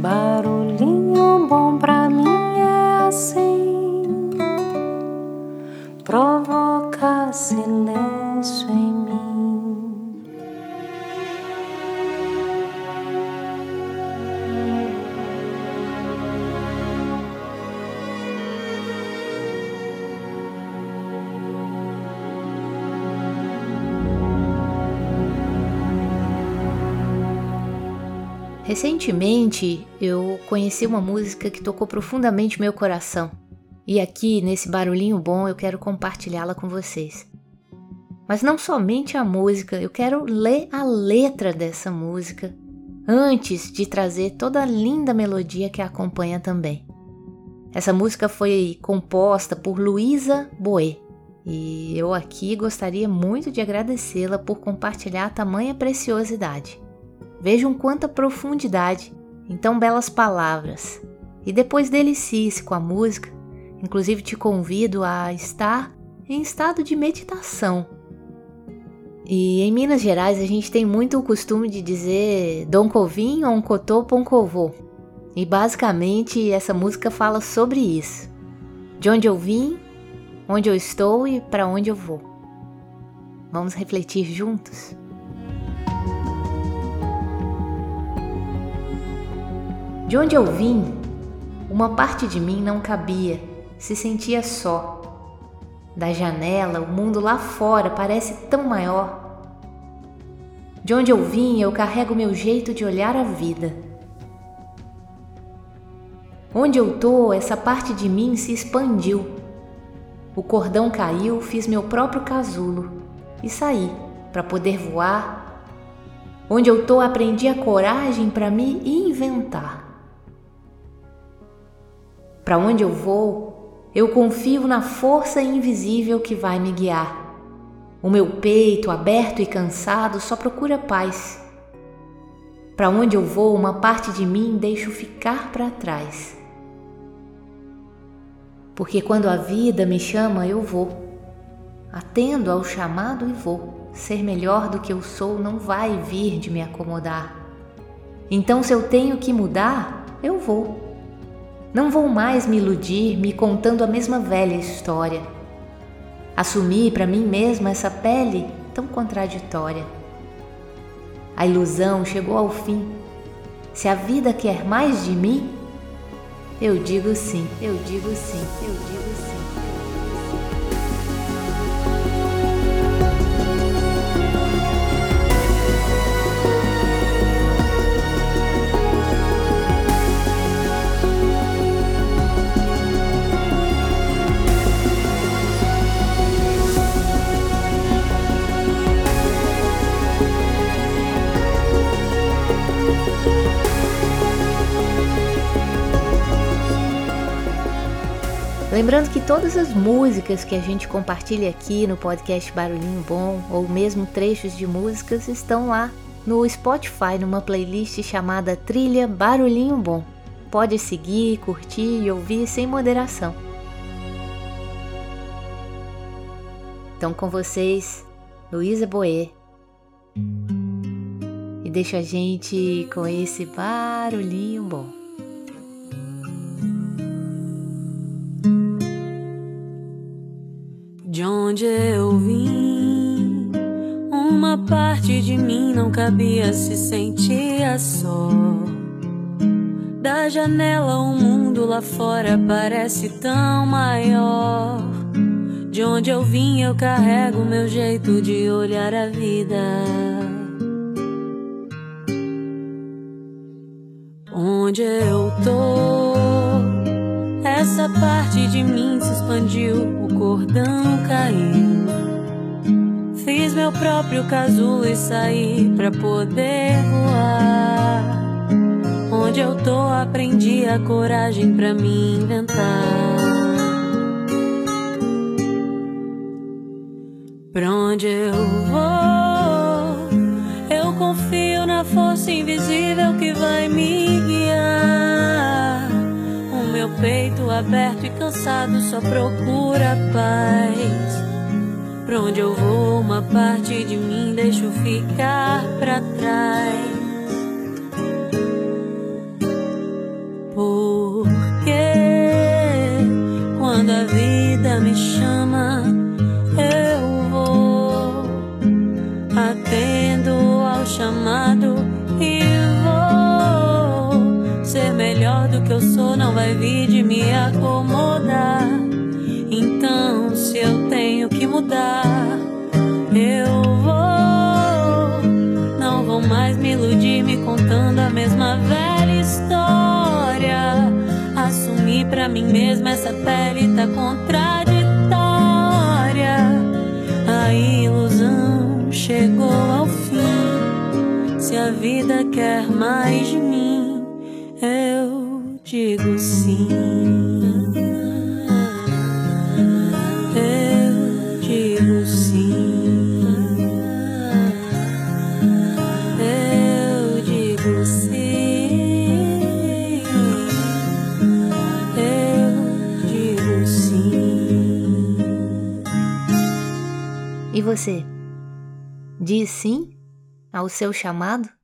Barulhinho bom pra Recentemente eu conheci uma música que tocou profundamente meu coração. E aqui, nesse barulhinho bom, eu quero compartilhá-la com vocês. Mas não somente a música, eu quero ler a letra dessa música antes de trazer toda a linda melodia que a acompanha também. Essa música foi composta por Luísa Boé e eu aqui gostaria muito de agradecê-la por compartilhar tamanha preciosidade. Vejam quanta profundidade em tão belas palavras. E depois delicie-se com a música. Inclusive te convido a estar em estado de meditação. E em Minas Gerais a gente tem muito o costume de dizer Dom Covim ou Cotô Poncovô. E basicamente essa música fala sobre isso. De onde eu vim, onde eu estou e para onde eu vou. Vamos refletir juntos? De onde eu vim, uma parte de mim não cabia, se sentia só. Da janela, o mundo lá fora parece tão maior. De onde eu vim, eu carrego meu jeito de olhar a vida. Onde eu tô, essa parte de mim se expandiu. O cordão caiu, fiz meu próprio casulo e saí para poder voar. Onde eu tô, aprendi a coragem para me inventar. Para onde eu vou, eu confio na força invisível que vai me guiar. O meu peito, aberto e cansado, só procura paz. Para onde eu vou, uma parte de mim deixo ficar para trás. Porque quando a vida me chama, eu vou. Atendo ao chamado e vou. Ser melhor do que eu sou não vai vir de me acomodar. Então, se eu tenho que mudar, eu vou. Não vou mais me iludir me contando a mesma velha história. Assumi para mim mesma essa pele tão contraditória. A ilusão chegou ao fim. Se a vida quer mais de mim, eu digo sim, eu digo sim, eu digo sim. Lembrando que todas as músicas que a gente compartilha aqui no podcast Barulhinho Bom, ou mesmo trechos de músicas, estão lá no Spotify, numa playlist chamada Trilha Barulhinho Bom. Pode seguir, curtir e ouvir sem moderação. Então, com vocês, Luísa Boê. E deixa a gente com esse barulhinho bom. De onde eu vim, uma parte de mim não cabia, se sentia só. Da janela, o mundo lá fora parece tão maior. De onde eu vim, eu carrego meu jeito de olhar a vida. Onde eu tô, essa parte de mim se expandiu, o cordão caiu. Fiz meu próprio casulo e saí pra poder voar. Onde eu tô, aprendi a coragem pra me inventar. Pra onde eu vou, eu confio na força invisível que vai me guiar meu peito aberto e cansado só procura paz. Pra onde eu vou, uma parte de mim deixo ficar pra trás. Porque quando a vida me chama do que eu sou não vai vir de me acomodar. Então, se eu tenho que mudar, eu vou. Não vou mais me iludir me contando a mesma velha história. Assumir pra mim mesma essa pele tá contraditória. A ilusão chegou ao fim. Se a vida quer mais de mim, digo sim. Eu digo sim. Eu digo sim. Eu digo sim. E você? Diz sim ao seu chamado?